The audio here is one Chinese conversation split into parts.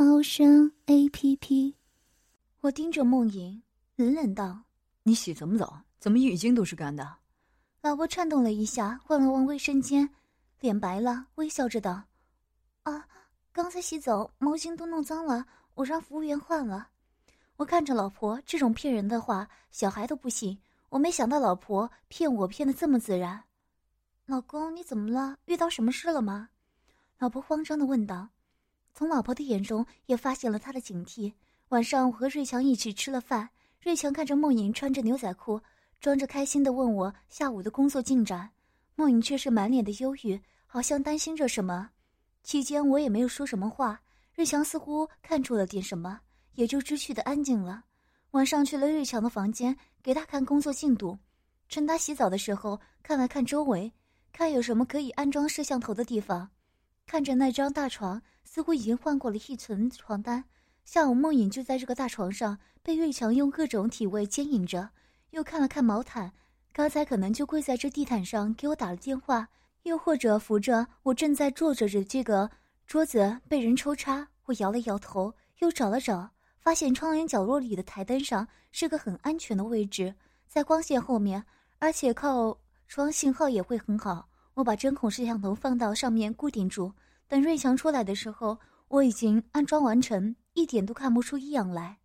猫声 A P P。我盯着梦莹，冷冷道：“你洗这么早？怎么浴巾都是干的？”老婆颤动了一下，望了望卫生间，脸白了，微笑着道：“啊，刚才洗澡，毛巾都弄脏了，我让服务员换了。”我看着老婆，这种骗人的话，小孩都不信。我没想到老婆骗我骗的这么自然。老公，你怎么了？遇到什么事了吗？老婆慌张的问道。从老婆的眼中也发现了她的警惕。晚上我和瑞强一起吃了饭，瑞强看着梦莹穿着牛仔裤，装着开心的问我下午的工作进展，梦莹却是满脸的忧郁，好像担心着什么。期间我也没有说什么话，瑞强似乎看出了点什么。也就知趣的安静了。晚上去了瑞强的房间，给他看工作进度。趁他洗澡的时候，看了看周围，看有什么可以安装摄像头的地方。看着那张大床，似乎已经换过了一层床单。下午梦影就在这个大床上，被瑞强用各种体位牵引着。又看了看毛毯，刚才可能就跪在这地毯上给我打了电话，又或者扶着我正在坐着的这个桌子被人抽插。我摇了摇头，又找了找。发现窗帘角落里的台灯上是个很安全的位置，在光线后面，而且靠窗信号也会很好。我把针孔摄像头放到上面固定住，等瑞强出来的时候，我已经安装完成，一点都看不出异样来。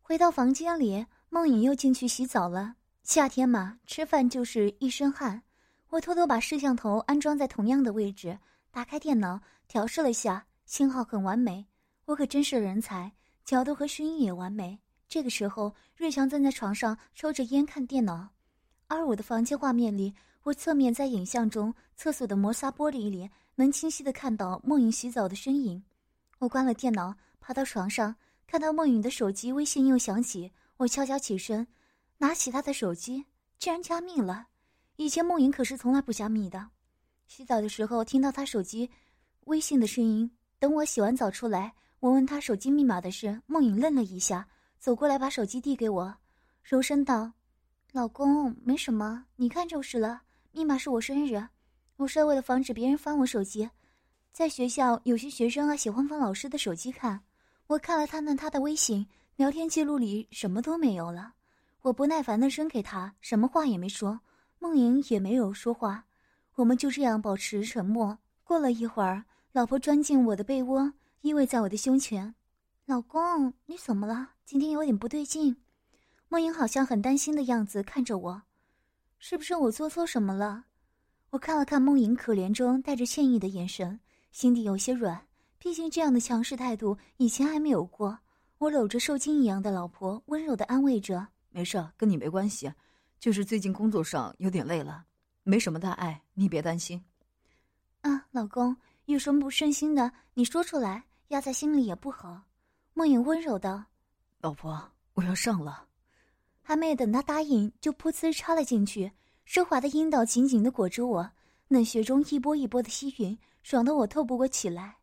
回到房间里，梦影又进去洗澡了。夏天嘛，吃饭就是一身汗。我偷偷把摄像头安装在同样的位置，打开电脑调试了下，信号很完美。我可真是人才。角度和声音也完美。这个时候，瑞强站在床上抽着烟看电脑，而我的房间画面里，我侧面在影像中厕所的磨砂玻璃里能清晰的看到梦影洗澡的身影。我关了电脑，爬到床上，看到梦影的手机微信又响起，我悄悄起身，拿起他的手机，竟然加密了。以前梦影可是从来不加密的。洗澡的时候听到他手机微信的声音，等我洗完澡出来。我问他手机密码的事，梦影愣了一下，走过来把手机递给我，柔声道：“老公，没什么，你看就是了。密码是我生日，我是为了防止别人翻我手机。在学校，有些学生啊喜欢翻老师的手机看。我看了他那他的微信聊天记录里什么都没有了。我不耐烦的扔给他，什么话也没说。梦莹也没有说话，我们就这样保持沉默。过了一会儿，老婆钻进我的被窝。”依偎在我的胸前，老公，你怎么了？今天有点不对劲。梦莹好像很担心的样子看着我，是不是我做错什么了？我看了看梦莹可怜中带着歉意的眼神，心底有些软。毕竟这样的强势态度以前还没有过。我搂着受惊一样的老婆，温柔的安慰着：“没事，跟你没关系，就是最近工作上有点累了，没什么大碍，你别担心。”啊，老公，有什么不顺心的，你说出来。压在心里也不好，梦影温柔道：“老婆，我要上了。”还没等他答应，就噗呲插了进去，奢华的阴道紧紧的裹着我，嫩穴中一波一波的吸吮，爽得我透不过气来。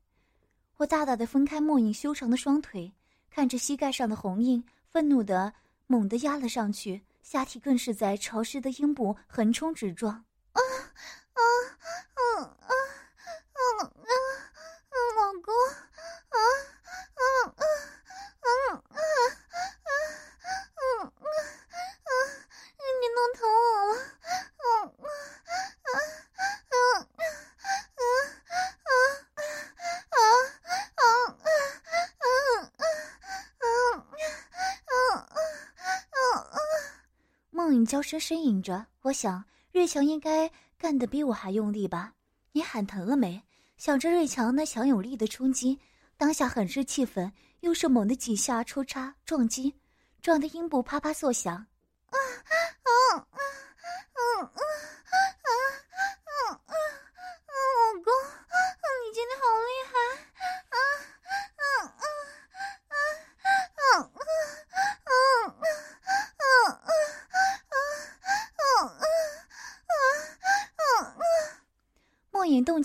我大大的分开墨影修长的双腿，看着膝盖上的红印，愤怒的猛地压了上去，下体更是在潮湿的阴部横冲直撞。这呻吟着，我想瑞强应该干得比我还用力吧？你喊疼了没？想着瑞强那强有力的冲击。当下很是气愤，又是猛的几下抽插撞击，撞得阴部啪啪作响。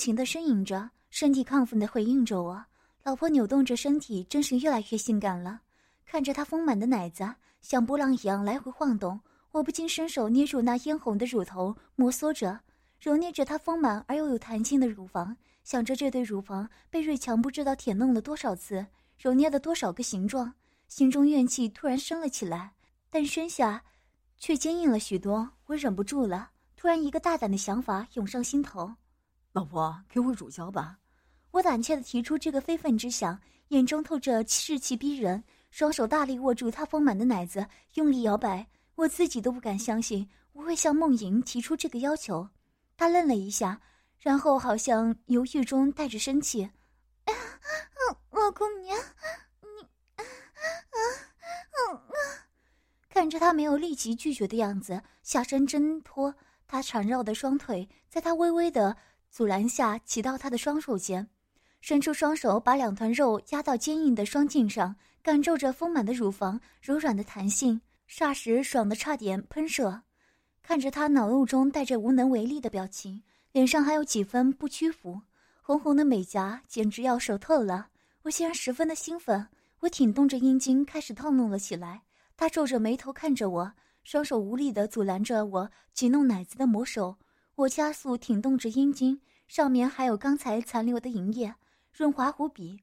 情的呻吟着，身体亢奋的回应着我。老婆扭动着身体，真是越来越性感了。看着她丰满的奶子像波浪一样来回晃动，我不禁伸手捏住那嫣红的乳头，摩挲着，揉捏着她丰满而又有弹性的乳房，想着这对乳房被瑞强不知道舔弄了多少次，揉捏了多少个形状，心中怨气突然升了起来，但身下却坚硬了许多。我忍不住了，突然一个大胆的想法涌上心头：“老婆，给我乳胶吧。”我胆怯地提出这个非分之想，眼中透着士气逼人，双手大力握住她丰满的奶子，用力摇摆。我自己都不敢相信我会向梦莹提出这个要求。她愣了一下，然后好像犹豫中带着生气：“老公，你，你，啊啊啊！”看着他没有立即拒绝的样子，下身挣脱他缠绕的双腿，在他微微的阻拦下，骑到他的双手间。伸出双手，把两团肉压到坚硬的双颈上，感受着丰满的乳房、柔软的弹性，霎时爽得差点喷射。看着他恼怒中带着无能为力的表情，脸上还有几分不屈服，红红的美颊简直要熟透了。我竟然十分的兴奋，我挺动着阴茎开始套弄了起来。他皱着眉头看着我，双手无力地阻拦着我挤弄奶子的魔手。我加速挺动着阴茎，上面还有刚才残留的银液。润滑无比，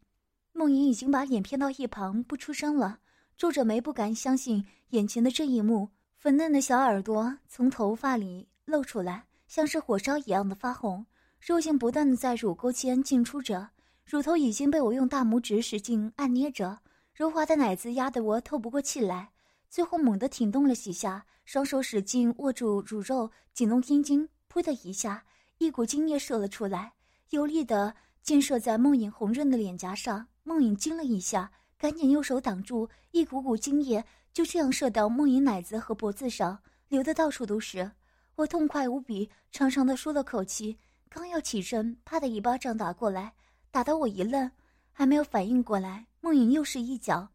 梦莹已经把脸偏到一旁不出声了，皱着眉不敢相信眼前的这一幕。粉嫩的小耳朵从头发里露出来，像是火烧一样的发红，肉茎不断的在乳沟间进出着，乳头已经被我用大拇指使劲按捏着，柔滑的奶子压得我透不过气来。最后猛地挺动了几下，双手使劲握住乳肉，紧弄阴茎，噗的一下，一股精液射了出来，有力的。溅射在梦影红润的脸颊上，梦影惊了一下，赶紧用手挡住，一股股精液就这样射到梦影奶子和脖子上，流的到处都是。我痛快无比，长长的舒了口气，刚要起身，啪的一巴掌打过来，打得我一愣，还没有反应过来，梦影又是一脚，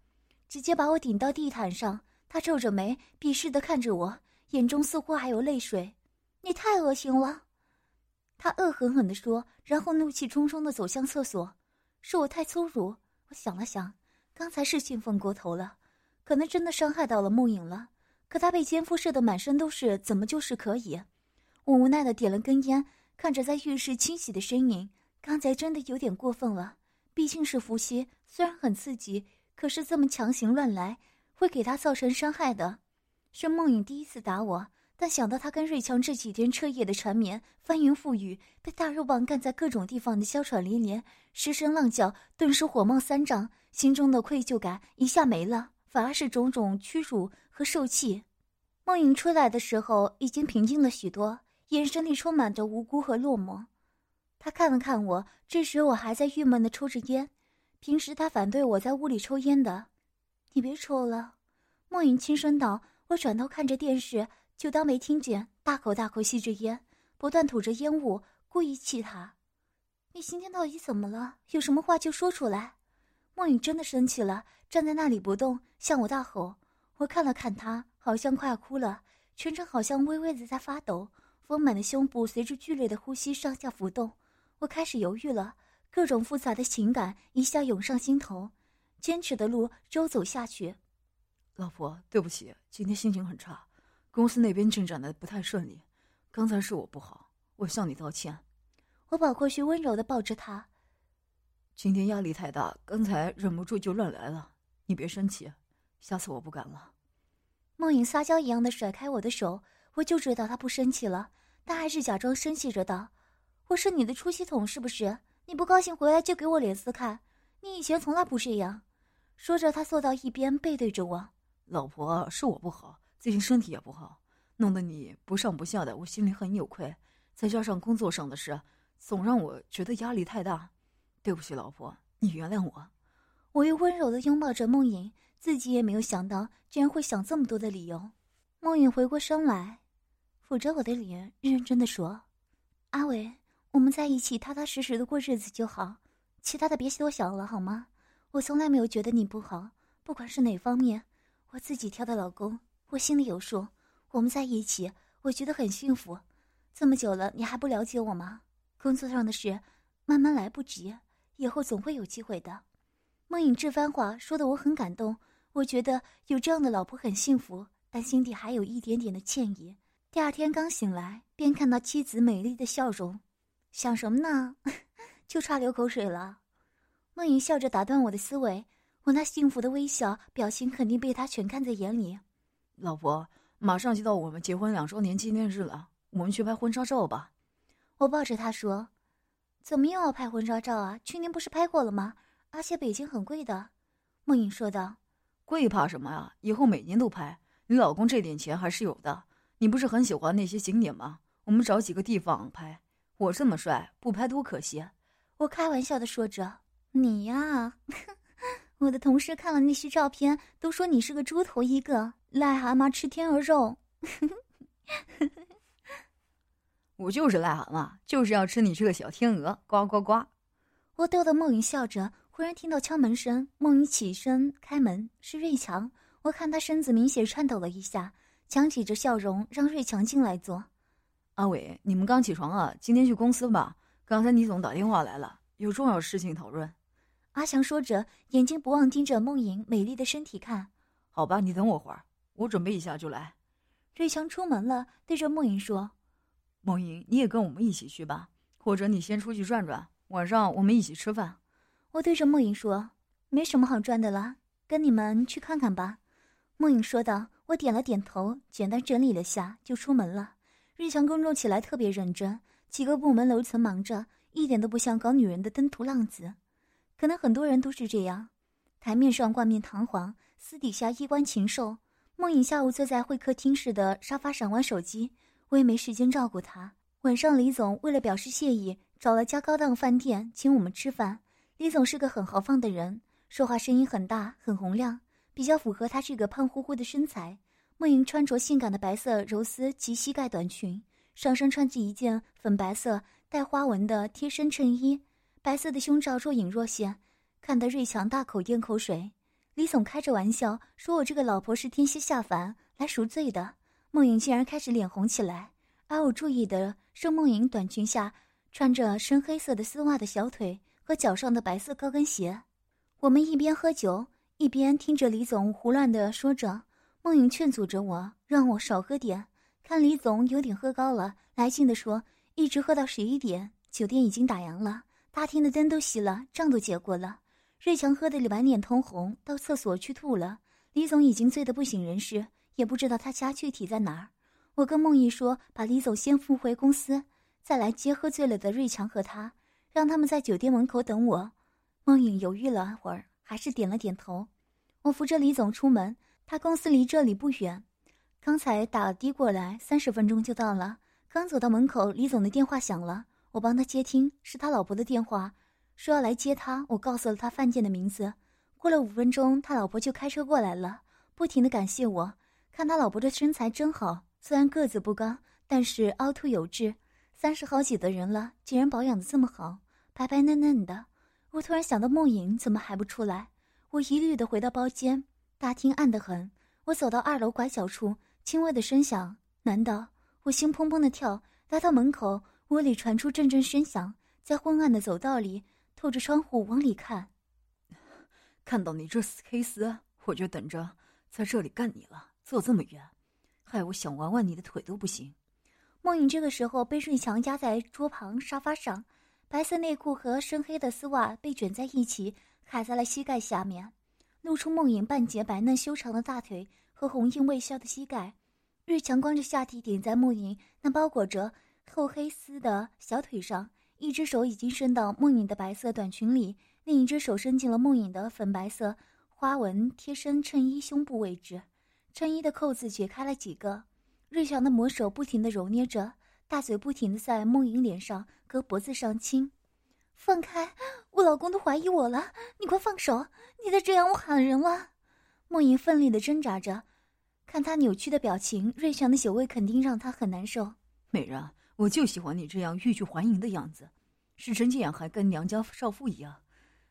直接把我顶到地毯上。他皱着眉，鄙视地看着我，眼中似乎还有泪水。你太恶心了。他恶狠狠地说，然后怒气冲冲地走向厕所。是我太粗鲁。我想了想，刚才是兴奋过头了，可能真的伤害到了梦影了。可他被奸夫射得满身都是，怎么就是可以？我无奈地点了根烟，看着在浴室清洗的身影。刚才真的有点过分了，毕竟是伏羲，虽然很刺激，可是这么强行乱来，会给他造成伤害的。是梦影第一次打我。但想到他跟瑞强这几天彻夜的缠绵、翻云覆雨，被大肉棒干在各种地方的娇喘连连、失声浪叫，顿时火冒三丈，心中的愧疚感一下没了，反而是种种屈辱和受气。梦影出来的时候已经平静了许多，眼神里充满着无辜和落寞。他看了看我，这时我还在郁闷的抽着烟。平时他反对我在屋里抽烟的，你别抽了。梦影轻声道。我转头看着电视。就当没听见，大口大口吸着烟，不断吐着烟雾，故意气他。你今天到底怎么了？有什么话就说出来。梦雨真的生气了，站在那里不动，向我大吼。我看了看他，好像快要哭了，全身好像微微的在发抖，丰满的胸部随着剧烈的呼吸上下浮动。我开始犹豫了，各种复杂的情感一下涌上心头。坚持的路周走下去。老婆，对不起，今天心情很差。公司那边进展的不太顺利，刚才是我不好，我向你道歉。我跑过去温柔的抱着他。今天压力太大，刚才忍不住就乱来了，你别生气，下次我不敢了。梦影撒娇一样的甩开我的手，我就知道他不生气了，但还是假装生气着道：“我是你的出气筒是不是？你不高兴回来就给我脸色看，你以前从来不这样。”说着，他坐到一边背对着我。老婆，是我不好。最近身体也不好，弄得你不上不下的，我心里很有愧。再加上工作上的事，总让我觉得压力太大。对不起，老婆，你原谅我。我又温柔的拥抱着梦影，自己也没有想到，居然会想这么多的理由。梦影回过身来，抚着我的脸，认真的说：“阿伟，我们在一起，踏踏实实的过日子就好，其他的别多想了，好吗？我从来没有觉得你不好，不管是哪方面，我自己挑的老公。”我心里有数，我们在一起，我觉得很幸福。这么久了，你还不了解我吗？工作上的事慢慢来不及，以后总会有机会的。梦影这番话说的我很感动，我觉得有这样的老婆很幸福，但心底还有一点点的歉意。第二天刚醒来，便看到妻子美丽的笑容，想什么呢？就差流口水了。梦影笑着打断我的思维，我那幸福的微笑表情肯定被他全看在眼里。老婆，马上就到我们结婚两周年纪念日了，我们去拍婚纱照吧。我抱着他说：“怎么又要拍婚纱照啊？去年不是拍过了吗？而且北京很贵的。”梦影说道：“贵怕什么呀？以后每年都拍。你老公这点钱还是有的。你不是很喜欢那些景点吗？我们找几个地方拍。我这么帅，不拍多可惜。”我开玩笑的说着：“你呀，我的同事看了那些照片，都说你是个猪头一个，癞蛤蟆吃天鹅肉。”我就是癞蛤蟆，就是要吃你这个小天鹅！呱呱呱！我逗得梦云笑着，忽然听到敲门声，梦云起身开门，是瑞强。我看他身子明显颤抖了一下，强挤着笑容让瑞强进来坐。阿伟，你们刚起床啊？今天去公司吧。刚才倪总打电话来了，有重要事情讨论。阿祥说着，眼睛不忘盯着梦莹美丽的身体看。好吧，你等我会儿，我准备一下就来。瑞强出门了，对着梦莹说：“梦莹，你也跟我们一起去吧，或者你先出去转转，晚上我们一起吃饭。”我对着梦莹说：“没什么好转的了，跟你们去看看吧。”梦莹说道。我点了点头，简单整理了下，就出门了。瑞强工作起来特别认真。几个部门楼层忙着，一点都不像搞女人的登徒浪子。可能很多人都是这样，台面上冠冕堂皇，私底下衣冠禽兽。梦影下午坐在会客厅式的沙发上玩手机，我也没时间照顾她。晚上，李总为了表示谢意，找了家高档饭店请我们吃饭。李总是个很豪放的人，说话声音很大，很洪亮，比较符合他这个胖乎乎的身材。梦莹穿着性感的白色柔丝及膝盖短裙。上身穿着一件粉白色带花纹的贴身衬衣，白色的胸罩若隐若现，看得瑞强大口咽口水。李总开着玩笑说：“我这个老婆是天蝎下凡来赎罪的。”梦莹竟然开始脸红起来，而我注意的是梦莹短裙下穿着深黑色的丝袜的小腿和脚上的白色高跟鞋。我们一边喝酒，一边听着李总胡乱的说着。梦莹劝阻着我，让我少喝点。看李总有点喝高了，来劲的说：“一直喝到十一点，酒店已经打烊了，大厅的灯都熄了，账都结过了。”瑞强喝得满脸通红，到厕所去吐了。李总已经醉得不省人事，也不知道他家具体在哪儿。我跟梦怡说：“把李总先扶回公司，再来接喝醉了的瑞强和他，让他们在酒店门口等我。”梦颖犹豫了会儿，还是点了点头。我扶着李总出门，他公司离这里不远。刚才打的过来，三十分钟就到了。刚走到门口，李总的电话响了，我帮他接听，是他老婆的电话，说要来接他。我告诉了他饭店的名字。过了五分钟，他老婆就开车过来了，不停的感谢我。看他老婆的身材真好，虽然个子不高，但是凹凸有致。三十好几的人了，竟然保养的这么好，白白嫩嫩的。我突然想到梦影怎么还不出来？我疑虑的回到包间，大厅暗得很。我走到二楼拐角处。轻微的声响，难道我心砰砰的跳？来到门口，屋里传出阵阵声响，在昏暗的走道里，透着窗户往里看。看到你这死黑丝，我就等着在这里干你了。走这么远，害我想玩玩你的腿都不行。梦影这个时候被瑞强压在桌旁沙发上，白色内裤和深黑的丝袜被卷在一起，卡在了膝盖下面，露出梦影半截白嫩修长的大腿。和红印未消的膝盖，瑞强光着下体顶在梦影那包裹着厚黑丝的小腿上，一只手已经伸到梦影的白色短裙里，另一只手伸进了梦影的粉白色花纹贴身衬衣胸部位置，衬衣的扣子解开了几个，瑞祥的魔手不停地揉捏着，大嘴不停地在梦影脸上和脖子上亲，放开，我老公都怀疑我了，你快放手，你再这样我喊人了。梦影奋力地挣扎着。看他扭曲的表情，瑞祥的酒味肯定让他很难受。美人，我就喜欢你这样欲拒还迎的样子，是真这样还跟娘家少妇一样，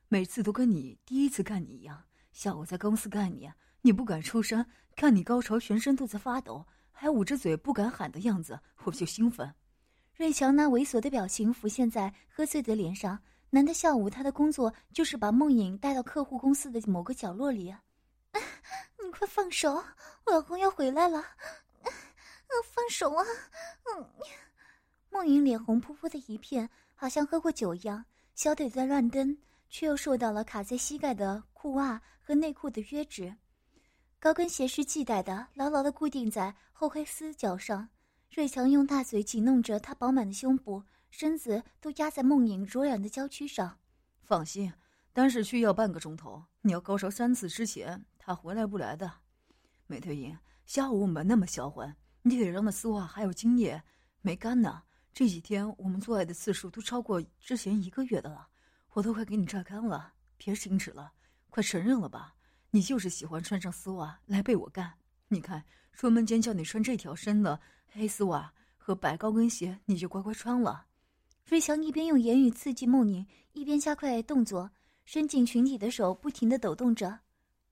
每次都跟你第一次干你一样。下午在公司干你，你不敢出声，看你高潮全身都在发抖，还捂着嘴不敢喊的样子，我就兴奋。瑞强那猥琐的表情浮现在喝醉的脸上。难得下午他的工作就是把梦影带到客户公司的某个角落里。你快放手，我老公要回来了！啊 放手啊！嗯，梦影脸红扑扑的一片，好像喝过酒一样，小腿在乱蹬，却又受到了卡在膝盖的裤袜和内裤的约制。高跟鞋是系带的，牢牢的固定在后黑丝脚上。瑞强用大嘴紧弄着她饱满的胸部。身子都压在梦影柔软的娇躯上。放心，单是去要半个钟头。你要高烧三次之前，他回来不来的。美退隐，下午我们那么销魂，你腿上的丝袜还有精液没干呢。这几天我们做爱的次数都超过之前一个月的了，我都快给你榨干了。别矜持了，快承认了吧，你就是喜欢穿上丝袜来被我干。你看，出门前叫你穿这条深的黑丝袜和白高跟鞋，你就乖乖穿了。瑞强一边用言语刺激梦影，一边加快动作，伸进裙底的手不停的抖动着。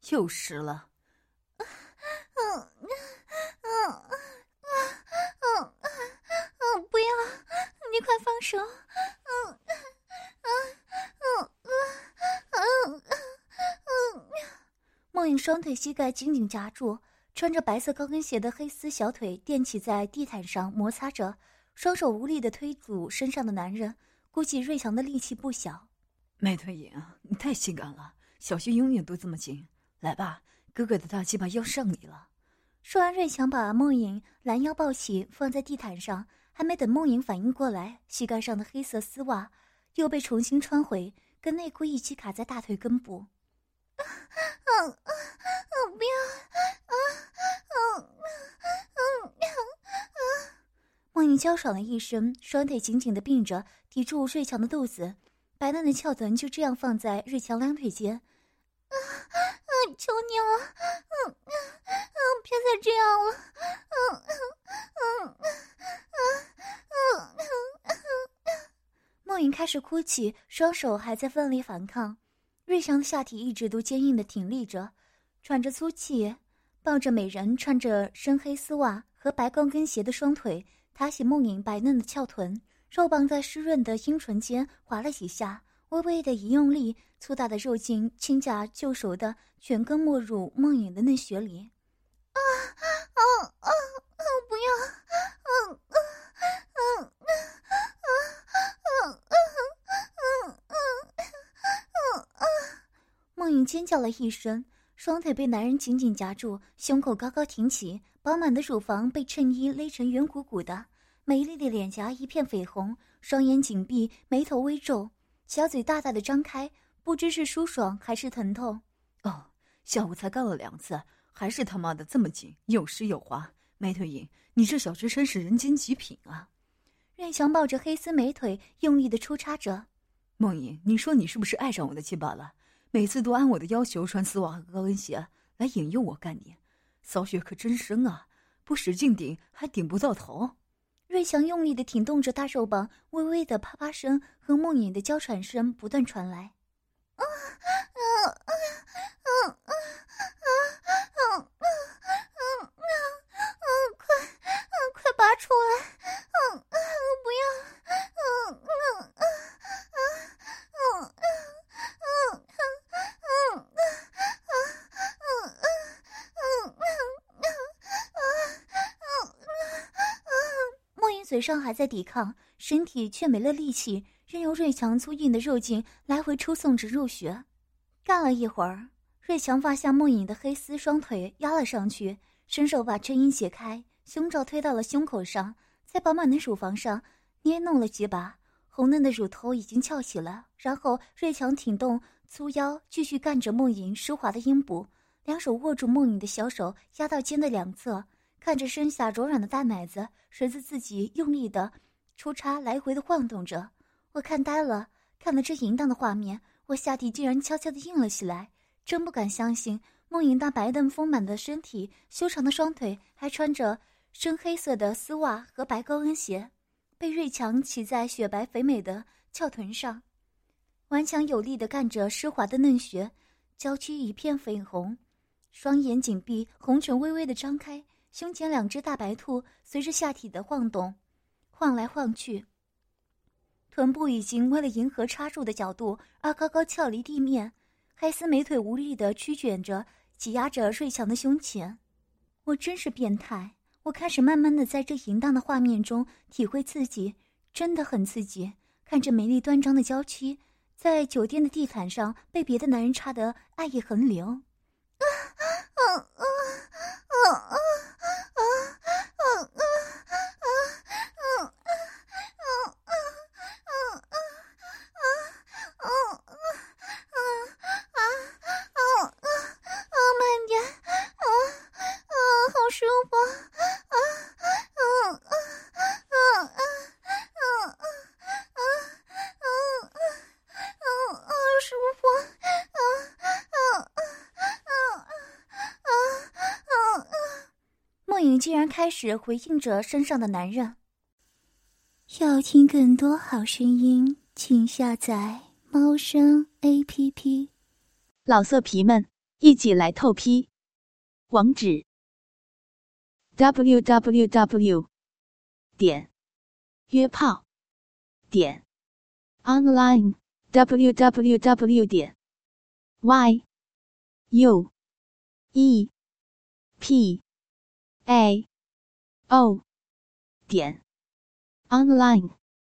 又湿了。嗯嗯嗯嗯嗯嗯不要！你快放手！嗯嗯嗯嗯嗯嗯梦影双腿膝盖紧紧夹住，穿着白色高跟鞋的黑丝小腿垫起在地毯上摩擦着。双手无力的推阻身上的男人，估计瑞强的力气不小。麦腿影，你太性感了，小心永远都这么紧。来吧，哥哥的大鸡巴要上你了。说完，瑞强把梦影拦腰抱起，放在地毯上。还没等梦影反应过来，膝盖上的黑色丝袜又被重新穿回，跟内裤一起卡在大腿根部。啊啊啊！不要！啊啊啊啊！梦影娇爽了一声，双腿紧紧的并着，抵住瑞强的肚子，白嫩的翘臀就这样放在瑞强两腿间。啊求你了，嗯嗯嗯，别再这样了，嗯嗯嗯嗯嗯嗯嗯。梦影开始哭泣，双手还在奋力反抗。瑞祥的下体一直都坚硬的挺立着，喘着粗气，抱着美人穿着深黑丝袜和白高跟鞋的双腿。抬起梦影白嫩的翘臀，肉棒在湿润的阴唇间划了几下，微微的一用力，粗大的肉茎轻夹就熟的全根没入梦影的嫩穴里。啊啊啊啊！不要！嗯嗯嗯嗯嗯嗯嗯嗯嗯梦影尖叫了一声，双腿被男人紧紧夹住，胸口高高挺起。饱满的乳房被衬衣勒成圆鼓鼓的，美丽的脸颊一片绯红，双眼紧闭，眉头微皱，小嘴大大的张开，不知是舒爽还是疼痛。哦，下午才干了两次，还是他妈的这么紧，又湿又滑。美腿影，你这小学生是人间极品啊！瑞强抱着黑丝美腿，用力的出插着。梦影，你说你是不是爱上我的鸡巴了？每次都按我的要求穿丝袜和高跟鞋来引诱我干你。骚穴可真深啊！不使劲顶，还顶不到头。瑞祥用力的挺动着大肉棒，微微的啪啪声和梦影的娇喘声不断传来。啊啊啊啊啊啊啊啊啊啊！快快拔出来！嘴上还在抵抗，身体却没了力气，任由瑞强粗硬的肉劲来回抽送着入穴。干了一会儿，瑞强发现梦影的黑丝双腿压了上去，伸手把衬衣解开，胸罩推到了胸口上，在饱满的乳房上捏弄了几把，红嫩的乳头已经翘起了。然后瑞强挺动粗腰，继续干着梦影湿滑的阴部，两手握住梦影的小手，压到肩的两侧。看着身下柔软的大奶子，随着自己用力的出插来回的晃动着，我看呆了。看了这淫荡的画面，我下体竟然悄悄的硬了起来，真不敢相信，梦莹那白嫩丰满的身体、修长的双腿，还穿着深黑色的丝袜和白高跟鞋，被瑞强骑在雪白肥美的翘臀上，顽强有力的干着湿滑的嫩穴，娇躯一片绯红，双眼紧闭，红唇微微的张开。胸前两只大白兔随着下体的晃动，晃来晃去，臀部已经为了迎合插入的角度而高高翘离地面，黑丝美腿无力的曲卷着，挤压着瑞强的胸前。我真是变态！我开始慢慢的在这淫荡的画面中体会刺激，真的很刺激。看着美丽端庄的娇妻，在酒店的地毯上被别的男人插得爱意横流。啊啊啊啊竟然开始回应着身上的男人。要听更多好声音，请下载猫声 A P P。老色皮们，一起来透批！网址：w w w. 点约炮点 online w w w. 点 y u e p a. O. 点。Online。